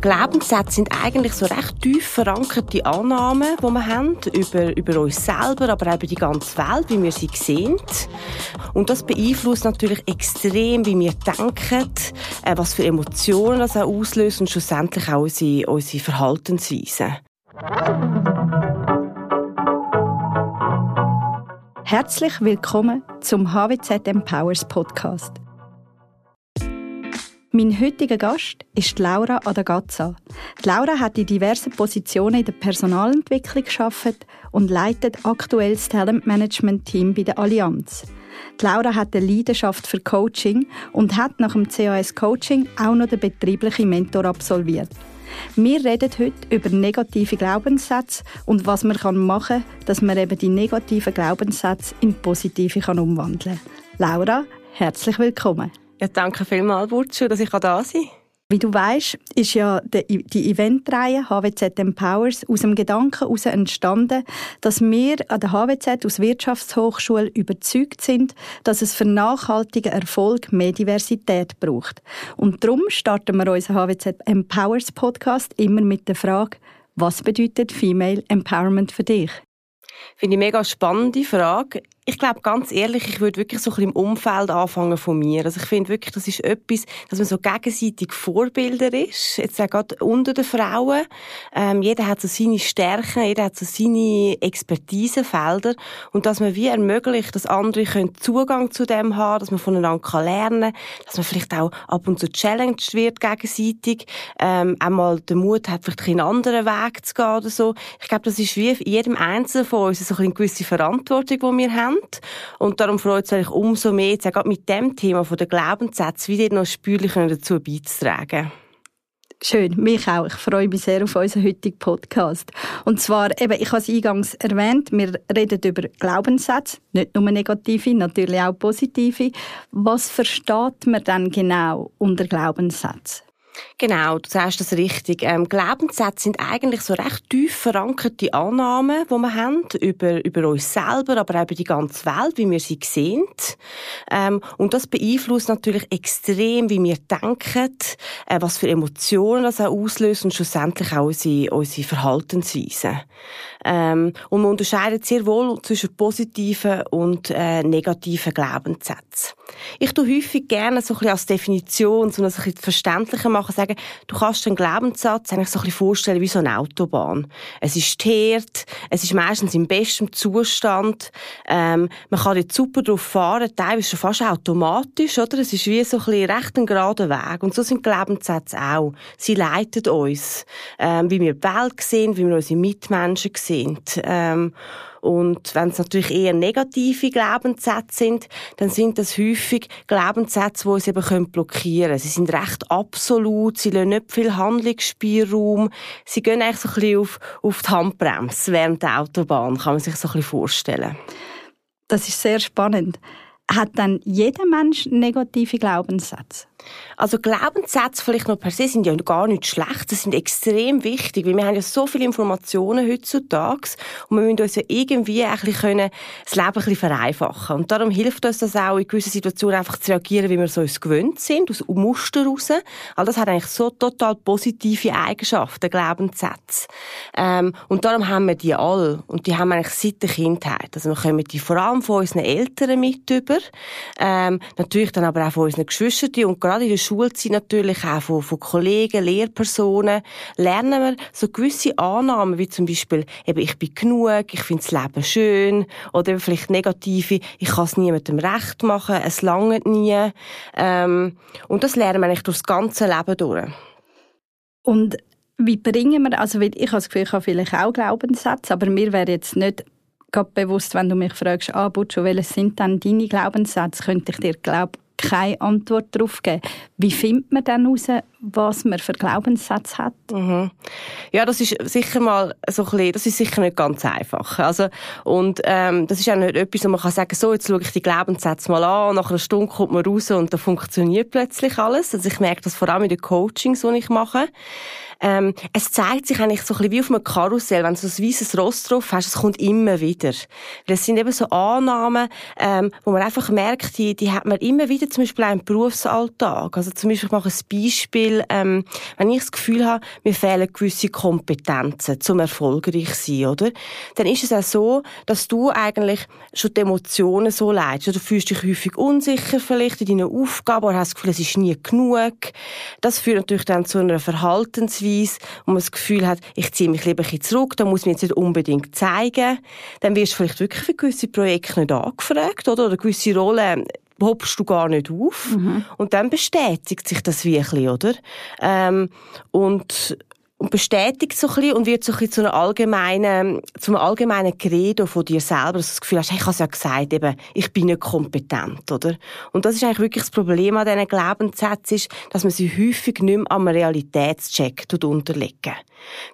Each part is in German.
Glaubenssätze sind eigentlich so recht tief verankerte Annahmen, die wir haben über, über uns selber, aber auch über die ganze Welt, wie wir sie sehen. Und das beeinflusst natürlich extrem, wie wir denken, äh, was für Emotionen das auch auslöst und schlussendlich auch unsere, unsere Verhaltensweise. Herzlich willkommen zum HWZ Empowers Podcast. Mein heutiger Gast ist Laura Adagazza. Laura hat in diversen Positionen in der Personalentwicklung geschafft und leitet aktuell das Talentmanagement-Team bei der Allianz. Die Laura hat eine Leidenschaft für Coaching und hat nach dem CAS Coaching auch noch den betrieblichen Mentor absolviert. Wir reden heute über negative Glaubenssätze und was man machen kann, dass man eben die negativen Glaubenssätze in positive umwandeln kann. Laura, herzlich willkommen. Ja, danke vielmals, Burcu, dass ich da sein kann. Wie du weißt, ist ja die Eventreihe HWZ Empowers aus dem Gedanken heraus entstanden, dass wir an der HWZ aus Wirtschaftshochschule überzeugt sind, dass es für nachhaltigen Erfolg mehr Diversität braucht. Und darum starten wir unseren HWZ Empowers Podcast immer mit der Frage, was bedeutet Female Empowerment für dich? Finde ich eine mega spannende Frage. Ich glaube, ganz ehrlich, ich würde wirklich so ein bisschen im Umfeld anfangen von mir. Also ich finde wirklich, das ist etwas, dass man so gegenseitig Vorbilder ist. Jetzt auch gerade unter den Frauen. Ähm, jeder hat so seine Stärken, jeder hat so seine Expertisefelder. Und dass man wie ermöglicht, dass andere können Zugang zu dem haben, dass man voneinander kann lernen dass man vielleicht auch ab und zu challenged wird gegenseitig, ähm, einmal den Mut hat, vielleicht einen anderen Weg zu gehen oder so. Ich glaube, das ist wie jedem Einzelnen von uns so eine gewisse Verantwortung, die wir haben. Und darum freut es mich umso mehr, jetzt auch mit dem Thema von der Glaubenssätze wieder noch spürlich dazu beizutragen. Schön, mich auch. Ich freue mich sehr auf unseren heutigen Podcast. Und zwar, eben, ich habe es eingangs erwähnt, wir reden über Glaubenssätze, nicht nur negative, natürlich auch positive. Was versteht man dann genau unter Glaubenssätzen? Genau, du sagst das richtig. Ähm, Glaubenssätze sind eigentlich so recht tief verankerte Annahmen, die wir haben über, über uns selber, aber auch über die ganze Welt, wie wir sie sehen. Ähm, und das beeinflusst natürlich extrem, wie wir denken, äh, was für Emotionen das auch auslöst und schlussendlich auch unsere, unsere Verhaltensweise. Ähm, und man unterscheidet sehr wohl zwischen positiven und äh, negativen Glaubenssätzen. Ich tue häufig gerne so ein bisschen als Definition, so ein bisschen verständlicher machen, sagen, du kannst den Glaubenssatz eigentlich so ein bisschen vorstellen wie so eine Autobahn. Es ist teert, es ist meistens im besten Zustand, ähm, man kann jetzt super drauf fahren, teilweise schon fast automatisch, oder? Es ist wie so ein bisschen recht ein gerader Weg. Und so sind Glaubenssätze auch. Sie leiten uns, ähm, wie wir die Welt sehen, wie wir unsere Mitmenschen sehen. Ähm, und wenn es natürlich eher negative Glaubenssätze sind, dann sind das häufig Glaubenssätze, die uns eben blockieren können. Sie sind recht absolut, sie lassen nicht viel Handlungsspielraum. Sie gehen eigentlich so ein bisschen auf, auf die Handbremse während der Autobahn, kann man sich so ein bisschen vorstellen. Das ist sehr spannend. Hat dann jeder Mensch negative Glaubenssätze? Also Glaubenssätze vielleicht noch per se sind ja gar nicht schlecht, sie sind extrem wichtig, weil wir haben ja so viele Informationen heutzutage und wir müssen uns ja irgendwie ein bisschen das Leben ein bisschen vereinfachen. Und darum hilft uns das auch in gewissen Situationen einfach zu reagieren, wie wir so uns gewöhnt sind, aus Muster raus. All das hat eigentlich so total positive Eigenschaften, Glaubenssätze. Ähm, und darum haben wir die alle und die haben wir eigentlich seit der Kindheit. Also wir kommen die vor allem von unseren Eltern mit über, ähm, natürlich dann aber auch von unseren Geschwistern und gerade in der Schulzeit natürlich auch von, von Kollegen, Lehrpersonen, lernen wir so gewisse Annahmen, wie zum Beispiel, eben, ich bin genug, ich finde das Leben schön, oder eben vielleicht negative, ich kann es niemandem recht machen, es langt nie. Ähm, und das lernen wir eigentlich durch das ganze Leben durch. Und wie bringen wir, also ich habe das Gefühl, ich habe vielleicht auch Glaubenssätze, aber mir wäre jetzt nicht gerade bewusst, wenn du mich fragst, ah, Butcho, welche sind dann deine Glaubenssätze, könnte ich dir glaub, keine Antwort darauf geben. Wie findet man dann heraus, was man für Glaubenssätze hat? Mhm. Ja, das ist sicher mal so ein bisschen, das ist sicher nicht ganz einfach. Also, und ähm, das ist auch nicht etwas, wo man kann sagen, so, jetzt schaue ich die Glaubenssätze mal an und nach einer Stunde kommt man raus und da funktioniert plötzlich alles. Also ich merke das vor allem in den Coachings, die ich mache. Ähm, es zeigt sich eigentlich so ein bisschen wie auf einem Karussell, wenn du so ein weißes Ross drauf hast, es kommt immer wieder. Weil es sind eben so Annahmen, ähm, wo man einfach merkt, die, die hat man immer wieder, zum Beispiel auch im Berufsalltag. Also zum Beispiel, ich mache ein Beispiel, Beispiel, ähm, wenn ich das Gefühl habe, mir fehlen gewisse Kompetenzen zum erfolgreich sein, oder? Dann ist es auch so, dass du eigentlich schon die Emotionen so leidest. Du fühlst dich häufig unsicher vielleicht in deinen Aufgaben oder hast das Gefühl, es ist nie genug. Das führt natürlich dann zu einer Verhaltensweise, wo man das Gefühl hat, ich ziehe mich lieber ein bisschen zurück, da muss man jetzt nicht unbedingt zeigen. Dann wirst du vielleicht wirklich für gewisse Projekte nicht angefragt, oder? Oder gewisse Rollen hopst du gar nicht auf. Mhm. Und dann bestätigt sich das wirklich, oder? Ähm, und und bestätigt so ein bisschen und wird so ein bisschen zu einer allgemeinen, zu einem allgemeinen Credo von dir selber, dass du das Gefühl hast, hey, ich habe es ja gesagt, eben, ich bin nicht kompetent, oder? Und das ist eigentlich wirklich das Problem an diesen Glaubenssätzen, ist, dass man sie häufig nicht mehr am Realitätscheck unterlegen.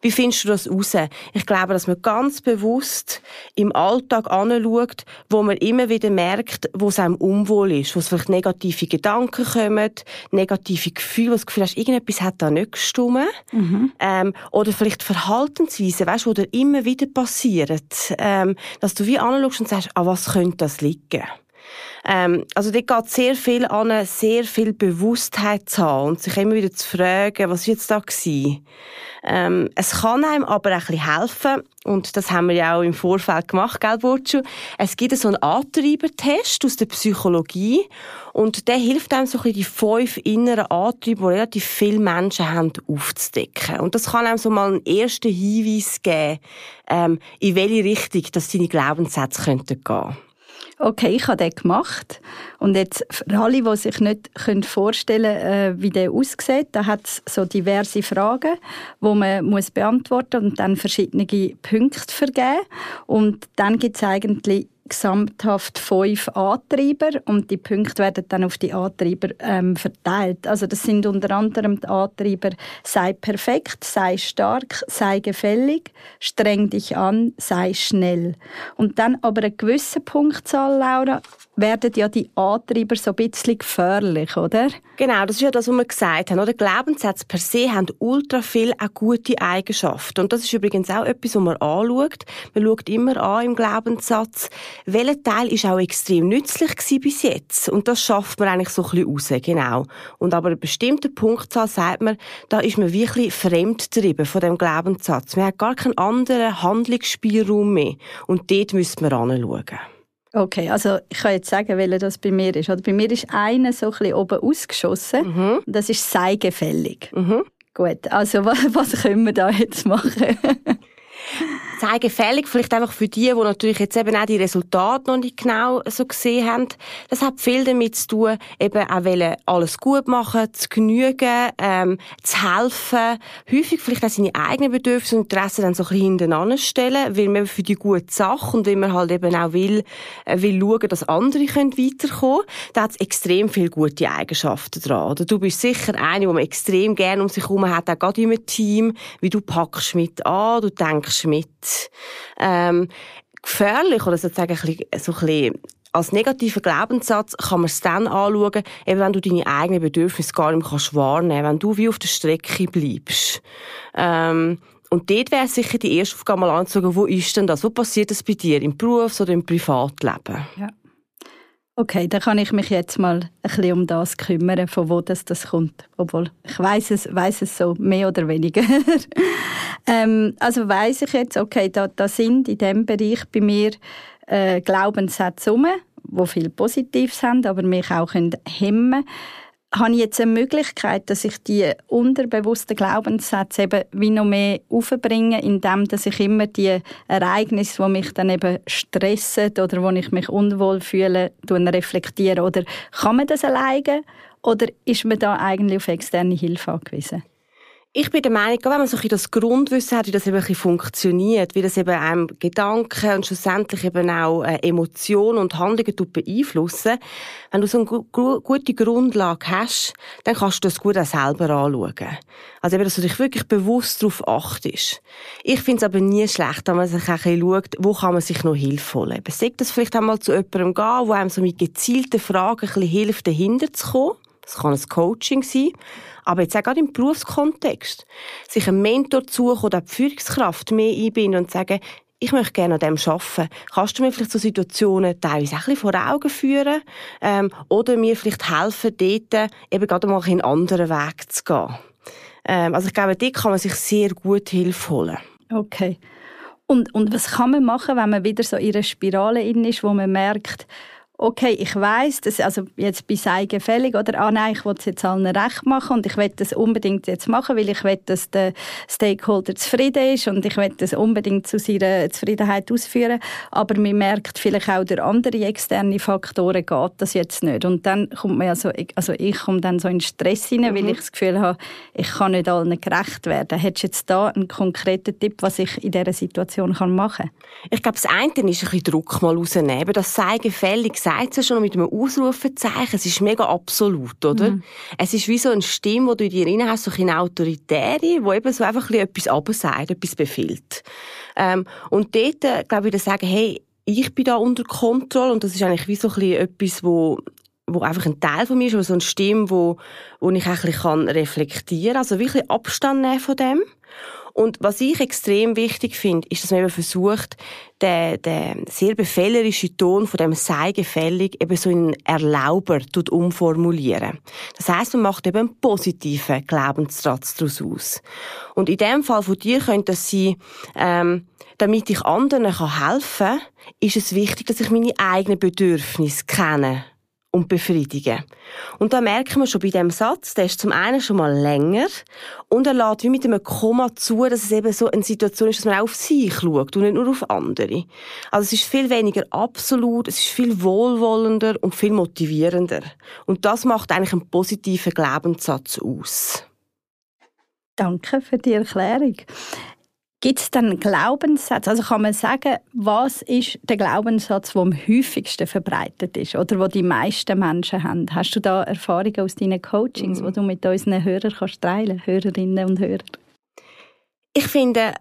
Wie findest du das raus? Ich glaube, dass man ganz bewusst im Alltag anschaut, wo man immer wieder merkt, wo es einem unwohl ist, wo es vielleicht negative Gedanken kommen, negative Gefühle, wo du das Gefühl hast, irgendetwas hat da nicht gestimmt. Mhm. Ähm, oder vielleicht Verhaltensweisen, weißt, wo dir immer wieder passieren, ähm, dass du wie anschaust und sagst, an was könnte das liegen? Ähm, also dort geht sehr viel an, sehr viel Bewusstheit zu haben und sich immer wieder zu fragen, was war jetzt da? Ähm, es kann einem aber ein bisschen helfen, und das haben wir ja auch im Vorfeld gemacht, gell, Burcu? Es gibt so einen Antreibertest aus der Psychologie und der hilft einem so ein die fünf inneren Antreiber, die relativ viele Menschen haben, aufzudecken. Und das kann einem so mal einen ersten Hinweis geben, ähm, in welche Richtung dass deine Glaubenssätze könnten gehen okay, ich habe den gemacht. Und jetzt für alle, die sich nicht vorstellen können, äh, wie der aussieht, da hat es so diverse Fragen, die man muss beantworten und dann verschiedene Punkte vergeben. Und dann gibt es eigentlich gesamthaft fünf Antreiber und die Punkte werden dann auf die Antreiber ähm, verteilt. Also das sind unter anderem die Antreiber sei perfekt, sei stark, sei gefällig, streng dich an, sei schnell. Und dann aber eine gewisse Punktzahl, Laura, werden ja die Antreiber so ein bisschen gefährlich, oder? Genau, das ist ja das, was wir gesagt haben. Oder? Glaubenssätze per se haben ultra viel auch gute Eigenschaften. Und das ist übrigens auch etwas, was man anschaut. Man schaut immer an im Glaubenssatz, welcher Teil ist auch extrem nützlich gewesen bis jetzt. Und das schafft man eigentlich so ein bisschen raus, genau. Und aber eine bestimmte Punktzahl sagt man, da ist man wirklich fremdtrieben von dem Glaubenssatz. Man hat gar keinen anderen Handlungsspielraum mehr. Und dort müsste man anschauen. Okay, also ich kann jetzt sagen, welcher das bei mir ist. Oder bei mir ist einer so ein bisschen oben ausgeschossen. Mhm. Das ist seigefällig. Mhm. Gut, also was, was können wir da jetzt machen? sehr gefällig, vielleicht einfach für die, die natürlich jetzt eben auch die Resultate noch nicht genau so gesehen haben. Das hat viel damit zu tun, eben auch alles gut machen, zu genügen, ähm, zu helfen, häufig vielleicht auch seine eigenen Bedürfnisse und Interessen dann so ein bisschen hintereinander stellen, weil man für die gute Sache und weil man halt eben auch will, äh, will schauen, dass andere können weiterkommen Da hat es extrem viele gute Eigenschaften dran. Oder du bist sicher eine, die man extrem gerne um sich herum hat, auch gerade im Team, wie du packst mit an, du denkst mit, ähm, gefährlich oder sozusagen ein bisschen, so ein bisschen als negativer Glaubenssatz kann man es dann anschauen, eben wenn du deine eigenen Bedürfnisse gar nicht mehr kannst wahrnehmen wenn du wie auf der Strecke bleibst. Ähm, und dort wäre sicher die erste Aufgabe mal anzuschauen, wo ist denn das? Wo passiert das bei dir? Im Berufs- oder im Privatleben? Ja. Okay, dann kann ich mich jetzt mal ein bisschen um das kümmern, von wo das, das kommt. Obwohl, ich weiß es, weiß es so, mehr oder weniger. ähm, also weiß ich jetzt, okay, da, da sind in diesem Bereich bei mir äh, Glaubenssätze rum, die viel Positives haben, aber mich auch hemmen können habe ich jetzt eine Möglichkeit, dass ich die unterbewussten Glaubenssätze eben wie noch mehr aufbringe, indem dass ich immer die Ereignisse, die mich dann eben stressen oder wo ich mich unwohl fühle, reflektiere. Oder kann man das alleine oder ist man da eigentlich auf externe Hilfe angewiesen? Ich bin der Meinung, wenn man so ein das Grundwissen hat, wie das eben ein funktioniert, wie das eben einem Gedanken und schlussendlich eben auch äh, Emotionen und Handlungen beeinflussen, wenn du so eine gute Grundlage hast, dann kannst du das gut auch selber anschauen. Also eben, dass du dich wirklich bewusst darauf achtest. Ich finde es aber nie schlecht, wenn man sich ein bisschen schaut, wo kann man sich noch Hilfe holen. Eben, sagt das vielleicht einmal zu jemandem gehen, wo einem so mit gezielten Fragen ein bisschen hilft, dahinter zu kommen. Das kann ein Coaching sein. Aber jetzt auch gerade im Berufskontext. Sich einen Mentor suchen oder die Führungskraft mehr einbinden und sagen, ich möchte gerne an dem arbeiten. Kannst du mir vielleicht so Situationen teilweise ein bisschen vor Augen führen? Ähm, oder mir vielleicht helfen, dort eben gerade mal einen anderen Weg zu gehen? Ähm, also ich glaube, dort kann man sich sehr gut Hilfe holen. Okay. Und, und was kann man machen, wenn man wieder so in einer Spirale ist, wo man merkt, okay, ich weiß, dass also jetzt bei sei gefällig oder ah nein, ich will es jetzt allen recht machen und ich will das unbedingt jetzt machen, weil ich will, dass der Stakeholder zufrieden ist und ich will das unbedingt zu seiner Zufriedenheit ausführen, aber man merkt vielleicht auch durch andere externe Faktoren geht das jetzt nicht und dann kommt man ja so, also ich komme dann so in Stress hinein, mhm. weil ich das Gefühl habe, ich kann nicht allen gerecht werden. Hättest du jetzt da einen konkreten Tipp, was ich in dieser Situation kann machen kann? Ich glaube, das eine ist ein bisschen Druck mal rausnehmen, das sei gefällig sagt es schon mit einem Ausrufezeichen. Es ist mega absolut, oder? Mhm. Es ist wie so eine Stimme, die du in dir rein hast, so eine autoritäre, die eben so einfach ein etwas absagt, etwas befiehlt. Ähm, und dort, äh, glaube ich, würde sagen, hey, ich bin da unter Kontrolle und das ist eigentlich wie so ein etwas, wo wo einfach ein Teil von mir ist, wo so eine Stimme, wo, wo ich ein bisschen reflektieren kann. Also wirklich Abstand nehmen von dem. Und was ich extrem wichtig finde, ist, dass man eben versucht, den, den sehr befehlerischen Ton von dem sei gefällig eben so in Erlauber umformulieren. Das heißt, man macht eben einen positiven Glaubenssatz daraus aus. Und in dem Fall von dir könnte das sein, ähm, damit ich anderen helfen kann, ist es wichtig, dass ich meine eigenen Bedürfnisse kenne und befriedigen. Und da merken wir schon bei dem Satz, der ist zum einen schon mal länger und er lädt wie mit einem Komma zu, dass es eben so eine Situation ist, dass man auch auf sich schaut und nicht nur auf andere. Also es ist viel weniger absolut, es ist viel wohlwollender und viel motivierender. Und das macht eigentlich einen positiven Glaubenssatz aus. Danke für die Erklärung. Gibt es dann Glaubenssätze? Also kann man sagen, was ist der Glaubenssatz, der am häufigsten verbreitet ist oder wo die meisten Menschen haben? Hast du da Erfahrungen aus deinen Coachings, mhm. die du mit unseren Hörern kannst teilen, Hörerinnen und Hörern? Ich finde,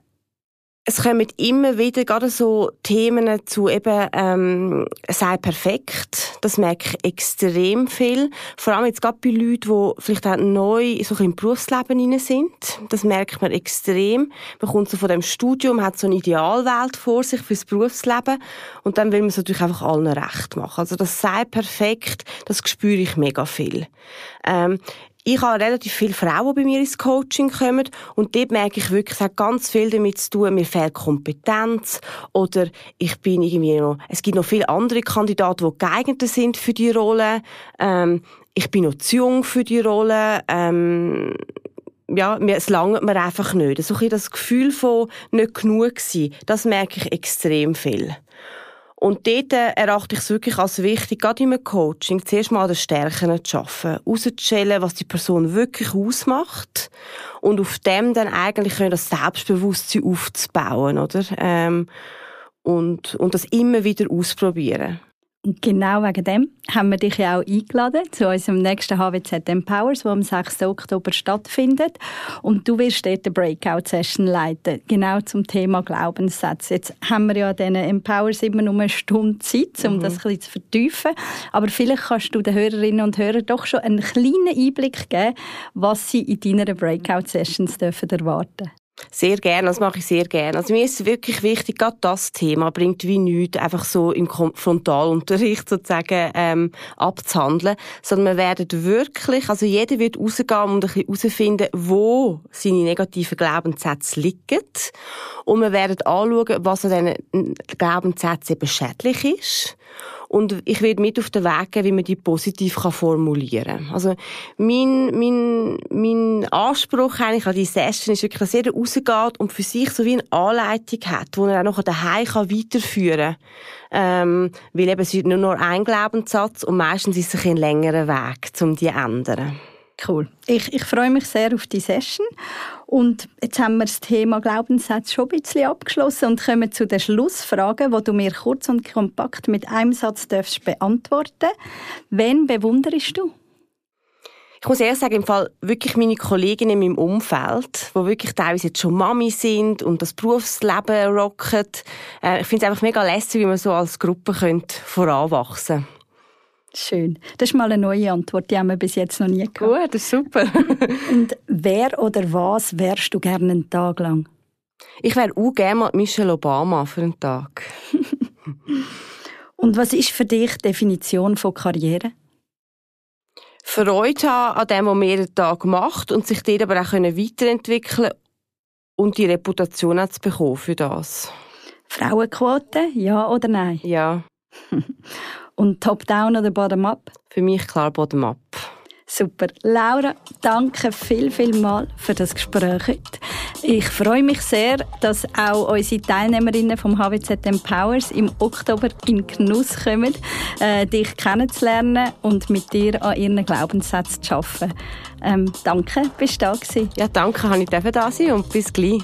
es kommen immer wieder gerade so Themen zu eben, ähm, sei perfekt. Das merke ich extrem viel. Vor allem jetzt gerade bei Leuten, die vielleicht auch neu so im Berufsleben hinein sind. Das merkt man extrem. Man kommt so von dem Studium, hat so eine Idealwelt vor sich fürs Berufsleben. Und dann will man es natürlich einfach allen recht machen. Also das sei perfekt, das spüre ich mega viel. Ähm, ich habe relativ viele Frauen, die bei mir ins Coaching kommen und dort merke ich wirklich, es hat ganz viel damit zu tun, mir fehlt Kompetenz oder ich bin irgendwie noch, es gibt noch viele andere Kandidaten, die geeigneter sind für die Rolle, ähm, ich bin noch zu jung für die Rolle, ähm, ja, es langt mir einfach nicht. So ein das Gefühl von nicht genug sein, das merke ich extrem viel. Und dort erachte ich es wirklich als wichtig, gerade im Coaching, zuerst mal an den Stärken zu arbeiten, herauszustellen, was die Person wirklich ausmacht und auf dem dann eigentlich das Selbstbewusstsein aufzubauen, oder? Ähm, und, und das immer wieder ausprobieren. Genau wegen dem haben wir dich ja auch eingeladen zu unserem nächsten HWZ Empowers, wo am 6. Oktober stattfindet. Und du wirst dort eine Breakout-Session leiten, genau zum Thema Glaubenssätze. Jetzt haben wir ja diesen Empowers immer nur eine Stunde Zeit, um mhm. das ein bisschen zu vertiefen. Aber vielleicht kannst du den Hörerinnen und Hörern doch schon einen kleinen Einblick geben, was sie in deinen Breakout-Sessions erwarten dürfen. Sehr gerne, das mache ich sehr gerne. Also mir ist wirklich wichtig, gerade das Thema bringt wie nichts einfach so im Frontalunterricht sozusagen ähm, abzuhandeln, sondern wir werden wirklich, also jeder wird rausgehen und ein bisschen herausfinden, wo seine negativen Glaubenssätze liegen und wir werden anschauen, was an diesen Glaubenssätzen eben schädlich ist und ich werde mit auf den Weg geben, wie man die positiv formulieren kann. Also, mein, mein, mein Anspruch eigentlich an die Session ist wirklich, dass jeder rausgeht und für sich so wie eine Anleitung hat, die er auch noch daheim kann weiterführen kann. Ähm, weil eben es ist nur noch ein Glaubenssatz und meistens ist es ein längerer Weg, um die zu ändern. Cool. Ich, ich freue mich sehr auf die Session. Und jetzt haben wir das Thema Glaubenssätze schon ein bisschen abgeschlossen und kommen zu den Schlussfragen, wo du mir kurz und kompakt mit einem Satz darfst beantworten. Wen bewunderst du? Ich muss ehrlich sagen, im Fall wirklich meine Kolleginnen in meinem Umfeld, die wirklich teilweise jetzt schon Mami sind und das Berufsleben rocken. Äh, ich finde es einfach mega lässig, wie man so als Gruppe voranwachsen könnte. Schön. Das ist mal eine neue Antwort, die haben wir bis jetzt noch nie gehabt. Gut, das ist super. Und wer oder was wärst du gerne einen Tag lang? Ich wäre auch gerne Michelle Obama für einen Tag. Und was ist für dich die Definition von Karriere? Freude haben an dem, was man jeden Tag macht und sich dort aber auch weiterentwickeln und die Reputation auch zu bekommen für das. Frauenquote, ja oder nein? Ja. und Top-Down oder Bottom-Up? Für mich klar Bottom-Up. Super. Laura, danke viel, viel mal für das Gespräch heute. Ich freue mich sehr, dass auch unsere Teilnehmerinnen vom HWZ Empowers im Oktober in Genuss kommen, äh, dich kennenzulernen und mit dir an ihren Glaubenssätzen zu arbeiten. Ähm, danke, bist du da gewesen. Ja, danke, habe ich da sein und bis gleich.